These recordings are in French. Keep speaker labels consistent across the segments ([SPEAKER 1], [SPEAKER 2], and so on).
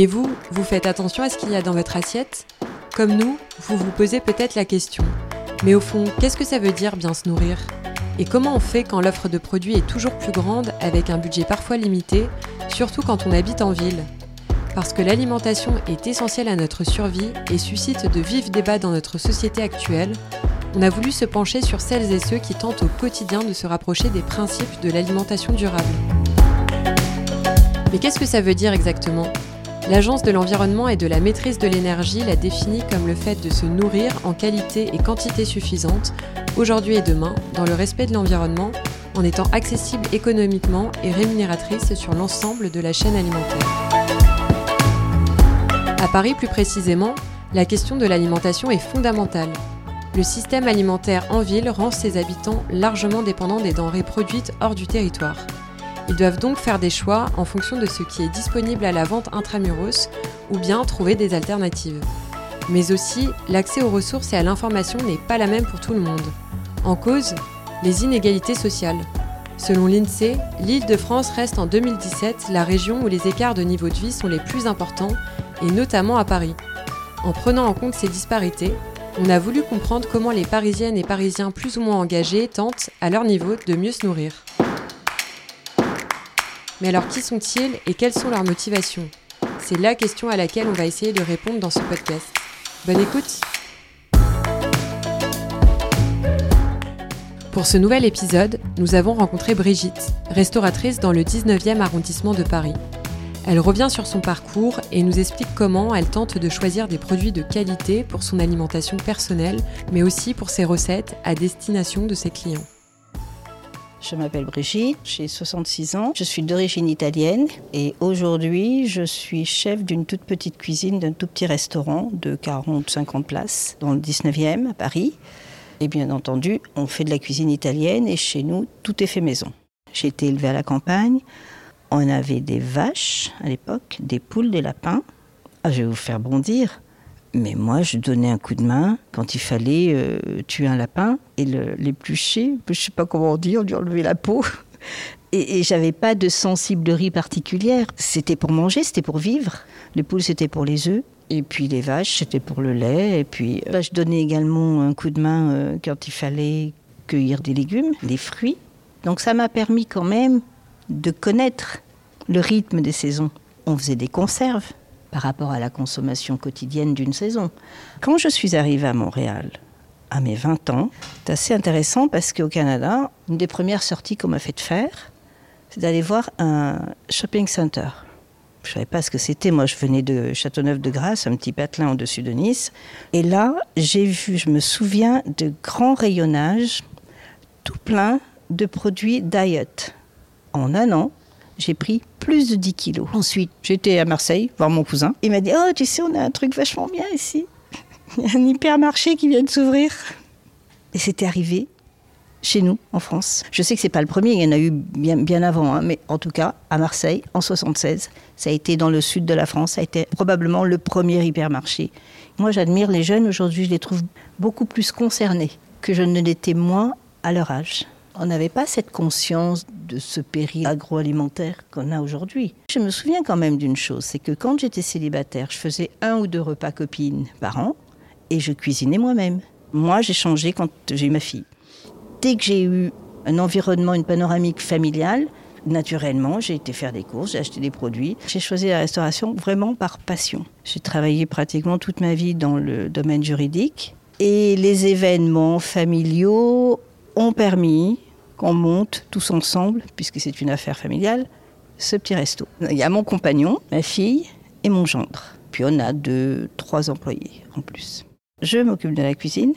[SPEAKER 1] Et vous, vous faites attention à ce qu'il y a dans votre assiette Comme nous, vous vous posez peut-être la question. Mais au fond, qu'est-ce que ça veut dire bien se nourrir? Et comment on fait quand l'offre de produits est toujours plus grande avec un budget parfois limité, surtout quand on habite en ville? Parce que l'alimentation est essentielle à notre survie et suscite de vifs débats dans notre société actuelle, on a voulu se pencher sur celles et ceux qui tentent au quotidien de se rapprocher des principes de l'alimentation durable. Mais qu'est-ce que ça veut dire exactement? L'Agence de l'environnement et de la maîtrise de l'énergie l'a définit comme le fait de se nourrir en qualité et quantité suffisante, aujourd'hui et demain, dans le respect de l'environnement, en étant accessible économiquement et rémunératrice sur l'ensemble de la chaîne alimentaire. À Paris plus précisément, la question de l'alimentation est fondamentale. Le système alimentaire en ville rend ses habitants largement dépendants des denrées produites hors du territoire. Ils doivent donc faire des choix en fonction de ce qui est disponible à la vente intramuros ou bien trouver des alternatives. Mais aussi, l'accès aux ressources et à l'information n'est pas la même pour tout le monde. En cause, les inégalités sociales. Selon l'INSEE, l'île de France reste en 2017 la région où les écarts de niveau de vie sont les plus importants, et notamment à Paris. En prenant en compte ces disparités, on a voulu comprendre comment les Parisiennes et Parisiens plus ou moins engagés tentent, à leur niveau, de mieux se nourrir. Mais alors qui sont-ils et quelles sont leurs motivations? C'est la question à laquelle on va essayer de répondre dans ce podcast. Bonne écoute Pour ce nouvel épisode, nous avons rencontré Brigitte, restauratrice dans le 19e arrondissement de Paris. Elle revient sur son parcours et nous explique comment elle tente de choisir des produits de qualité pour son alimentation personnelle, mais aussi pour ses recettes à destination de ses clients.
[SPEAKER 2] Je m'appelle Brigitte, j'ai 66 ans, je suis d'origine italienne et aujourd'hui je suis chef d'une toute petite cuisine d'un tout petit restaurant de 40-50 places dans le 19e à Paris. Et bien entendu, on fait de la cuisine italienne et chez nous, tout est fait maison. J'ai été élevée à la campagne, on avait des vaches à l'époque, des poules, des lapins. Ah, je vais vous faire bondir. Mais moi, je donnais un coup de main quand il fallait euh, tuer un lapin et l'éplucher. Je ne sais pas comment dire, lui enlever la peau. Et, j'avais pas de sensiblerie particulière. C'était pour manger, c'était pour vivre. Les poules, c'était pour les œufs. Et puis les vaches, c'était pour le lait. Et puis là, je donnais également un coup de main euh, quand il fallait cueillir des légumes, des fruits. Donc ça m'a permis quand même de connaître le rythme des saisons. On faisait des conserves par rapport à la consommation quotidienne d'une saison. Quand je suis arrivée à Montréal, à mes 20 ans, c'est assez intéressant parce qu'au Canada, une des premières sorties qu'on m'a fait faire, c'est d'aller voir un shopping center. Je ne savais pas ce que c'était. Moi, je venais de Châteauneuf-de-Grasse, un petit patelin au-dessus de Nice. Et là, j'ai vu, je me souviens, de grands rayonnages, tout plein de produits diet. En un an, j'ai pris plus de 10 kilos. Ensuite, j'étais à Marseille voir mon cousin. Il m'a dit Oh, tu sais, on a un truc vachement bien ici. Il y a un hypermarché qui vient de s'ouvrir. Et c'était arrivé chez nous, en France. Je sais que c'est pas le premier, il y en a eu bien, bien avant, hein, mais en tout cas, à Marseille, en 76, ça a été dans le sud de la France, ça a été probablement le premier hypermarché. Moi, j'admire les jeunes aujourd'hui, je les trouve beaucoup plus concernés que je ne l'étais moi à leur âge. On n'avait pas cette conscience de ce péril agroalimentaire qu'on a aujourd'hui. Je me souviens quand même d'une chose, c'est que quand j'étais célibataire, je faisais un ou deux repas copines par an et je cuisinais moi-même. Moi, j'ai changé quand j'ai eu ma fille. Dès que j'ai eu un environnement, une panoramique familiale, naturellement, j'ai été faire des courses, j'ai acheté des produits. J'ai choisi la restauration vraiment par passion. J'ai travaillé pratiquement toute ma vie dans le domaine juridique et les événements familiaux ont permis qu'on monte tous ensemble, puisque c'est une affaire familiale, ce petit resto. Il y a mon compagnon, ma fille et mon gendre. Puis on a deux, trois employés en plus. Je m'occupe de la cuisine.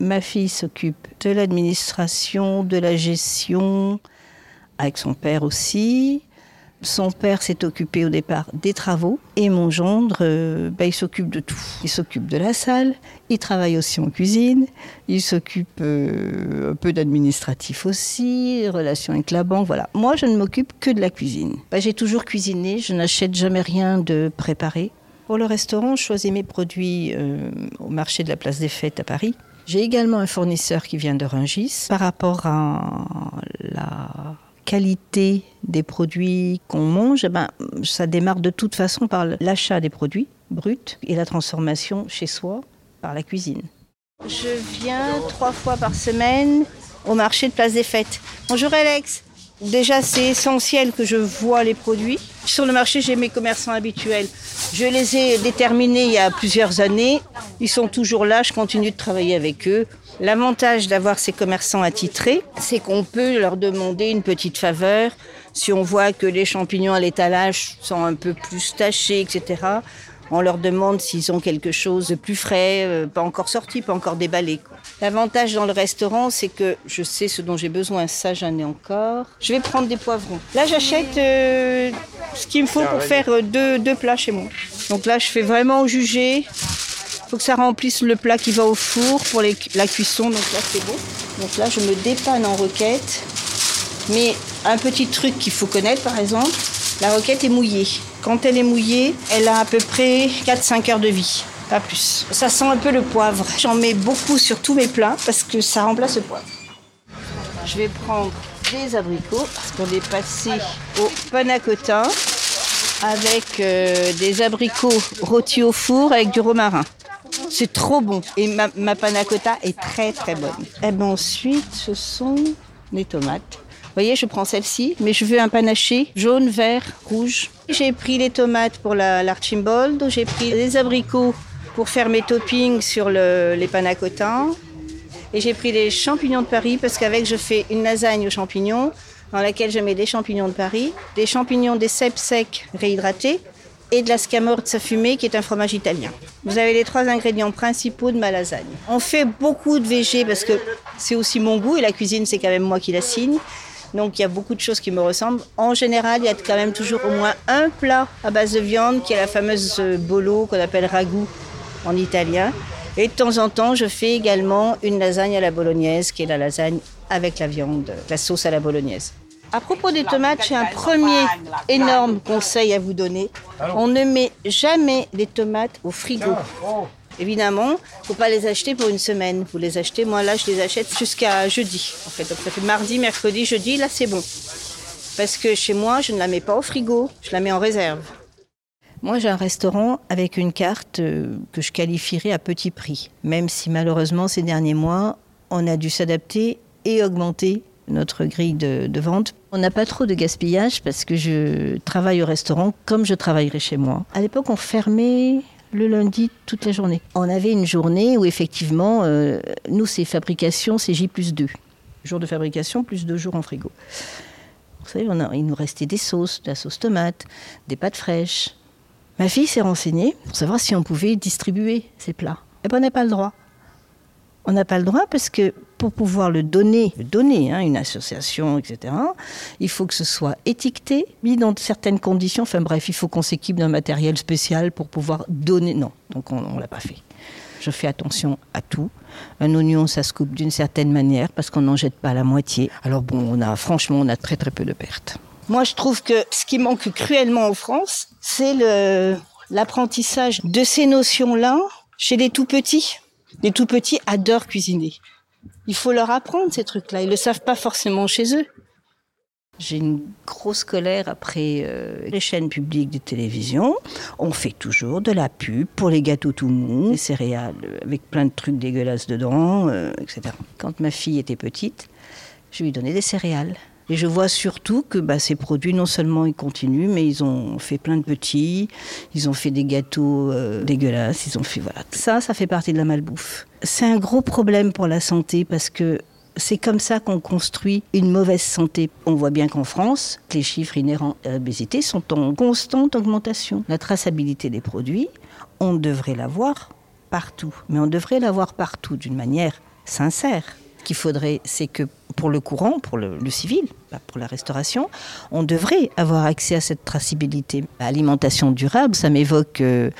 [SPEAKER 2] Ma fille s'occupe de l'administration, de la gestion, avec son père aussi. Son père s'est occupé au départ des travaux et mon gendre, euh, bah, il s'occupe de tout. Il s'occupe de la salle, il travaille aussi en cuisine, il s'occupe euh, un peu d'administratif aussi, relations avec la banque, voilà. Moi, je ne m'occupe que de la cuisine. Bah, J'ai toujours cuisiné, je n'achète jamais rien de préparé. Pour le restaurant, je choisis mes produits euh, au marché de la place des Fêtes à Paris. J'ai également un fournisseur qui vient de Rungis. Par rapport à la qualité des produits qu'on mange, eh ben, ça démarre de toute façon par l'achat des produits bruts et la transformation chez soi par la cuisine. Je viens trois fois par semaine au marché de Place des Fêtes. Bonjour Alex. Déjà, c'est essentiel que je vois les produits. Sur le marché, j'ai mes commerçants habituels. Je les ai déterminés il y a plusieurs années. Ils sont toujours là, je continue de travailler avec eux. L'avantage d'avoir ces commerçants attitrés, c'est qu'on peut leur demander une petite faveur. Si on voit que les champignons à l'étalage sont un peu plus tachés, etc., on leur demande s'ils ont quelque chose de plus frais, euh, pas encore sorti, pas encore déballé. L'avantage dans le restaurant, c'est que je sais ce dont j'ai besoin. Ça, j'en ai encore. Je vais prendre des poivrons. Là, j'achète euh, ce qu'il me faut pour faire euh, deux, deux, plats chez moi. Donc là, je fais vraiment au jugé. Il faut que ça remplisse le plat qui va au four pour les, la cuisson. Donc là, c'est beau. Donc là, je me dépanne en roquette. Mais un petit truc qu'il faut connaître, par exemple, la roquette est mouillée. Quand elle est mouillée, elle a à peu près 4-5 heures de vie, pas plus. Ça sent un peu le poivre. J'en mets beaucoup sur tous mes plats parce que ça remplace le poivre. Je vais prendre des abricots parce qu'on est passé au panna cotta avec euh, des abricots rôtis au four avec du romarin. C'est trop bon. Et ma, ma panna cotta est très très bonne. Et ben ensuite, ce sont les tomates voyez, je prends celle-ci, mais je veux un panaché jaune, vert, rouge. J'ai pris les tomates pour l'archimbold, j'ai pris les abricots pour faire mes toppings sur le, les panacotins. Et j'ai pris les champignons de Paris parce qu'avec je fais une lasagne aux champignons dans laquelle je mets des champignons de Paris, des champignons des cèpes secs réhydratés et de la scamorza fumée qui est un fromage italien. Vous avez les trois ingrédients principaux de ma lasagne. On fait beaucoup de végé parce que c'est aussi mon goût et la cuisine c'est quand même moi qui la signe. Donc il y a beaucoup de choses qui me ressemblent. En général, il y a quand même toujours au moins un plat à base de viande qui est la fameuse bolo qu'on appelle ragout en italien. Et de temps en temps, je fais également une lasagne à la bolognaise, qui est la lasagne avec la viande, la sauce à la bolognaise. À propos des tomates, j'ai un premier énorme conseil à vous donner. On ne met jamais les tomates au frigo. Évidemment, il ne faut pas les acheter pour une semaine. Vous les achetez, moi là, je les achète jusqu'à jeudi. En fait, donc ça fait mardi, mercredi, jeudi, là c'est bon. Parce que chez moi, je ne la mets pas au frigo, je la mets en réserve. Moi, j'ai un restaurant avec une carte euh, que je qualifierais à petit prix, même si malheureusement, ces derniers mois, on a dû s'adapter et augmenter notre grille de, de vente. On n'a pas trop de gaspillage parce que je travaille au restaurant comme je travaillerais chez moi. À l'époque, on fermait le lundi toute la journée. On avait une journée où effectivement, euh, nous, c'est fabrication, c'est J plus 2. Jour de fabrication, plus deux jours en frigo. Vous savez, on a, il nous restait des sauces, de la sauce tomate, des pâtes fraîches. Ma fille s'est renseignée pour savoir si on pouvait distribuer ces plats. Et ben, on n'a pas le droit. On n'a pas le droit parce que pour pouvoir le donner, le donner, hein, une association, etc., il faut que ce soit étiqueté, mis dans certaines conditions. Enfin bref, il faut qu'on s'équipe d'un matériel spécial pour pouvoir donner. Non, donc on ne l'a pas fait. Je fais attention à tout. Un oignon, ça se coupe d'une certaine manière parce qu'on n'en jette pas la moitié. Alors bon, on a franchement, on a très très peu de pertes. Moi, je trouve que ce qui manque cruellement en France, c'est l'apprentissage de ces notions-là chez les tout petits. Les tout petits adorent cuisiner. Il faut leur apprendre ces trucs-là. Ils ne le savent pas forcément chez eux. J'ai une grosse colère après euh, les chaînes publiques de télévision. On fait toujours de la pub pour les gâteaux tout mous, les céréales avec plein de trucs dégueulasses dedans, euh, etc. Quand ma fille était petite, je lui donnais des céréales. Et je vois surtout que bah, ces produits, non seulement ils continuent, mais ils ont fait plein de petits, ils ont fait des gâteaux euh, dégueulasses, ils ont fait voilà. Ça, ça fait partie de la malbouffe. C'est un gros problème pour la santé parce que c'est comme ça qu'on construit une mauvaise santé. On voit bien qu'en France, les chiffres inhérents à l'obésité sont en constante augmentation. La traçabilité des produits, on devrait l'avoir partout, mais on devrait l'avoir partout d'une manière sincère qu'il faudrait, c'est que pour le courant, pour le, civil, pas pour la restauration, on devrait avoir accès à cette traçabilité. L'alimentation durable, ça m'évoque euh,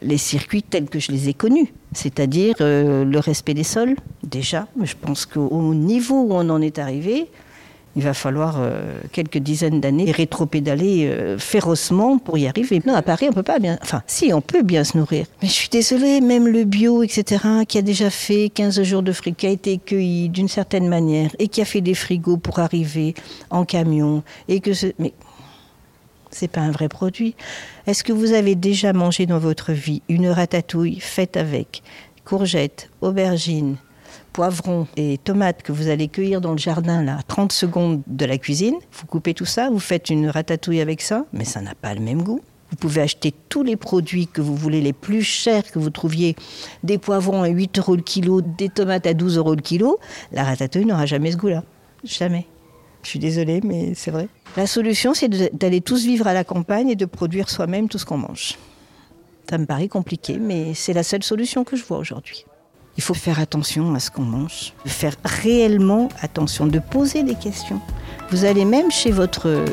[SPEAKER 2] les circuits tels que je les ai connus, c'est-à-dire euh, le respect des sols, déjà. Je pense qu'au niveau où on en est arrivé, Il va falloir euh, quelques dizaines d'années rétro-pédaler euh, férocement pour y arriver. Non, à Paris, on peut pas bien. Enfin, si, on peut bien se nourrir. Mais je suis désolée, même le bio, etc., qui a déjà fait 15 jours de fric, qui a été cueilli d'une certaine manière et qui a fait des frigos pour arriver en camion et que ce... Mais c'est pas un vrai produit. Est-ce que vous avez déjà mangé dans votre vie une ratatouille faite avec courgettes, aubergines, poivrons et tomates que vous allez cueillir dans le jardin, là, 30 secondes de la cuisine. Vous coupez tout ça, vous faites une ratatouille avec ça, mais ça n'a pas le même goût. Vous pouvez acheter tous les produits que vous voulez, les plus chers que vous trouviez, des poivrons à 8 euros le kilo, des tomates à 12 euros le kilo. La ratatouille n'aura jamais ce goût-là. Jamais. Je suis désolée, mais c'est vrai. La solution, c'est d'aller tous vivre à la campagne et de produire soi-même tout ce qu'on mange. Ça me paraît compliqué, mais c'est la seule solution que je vois aujourd'hui. Il faut faire attention à ce qu'on mange, faire réellement attention, de poser des questions. Vous allez même chez votre euh,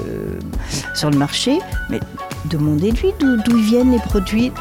[SPEAKER 2] sur le marché, mais demandez-lui d'où viennent les produits.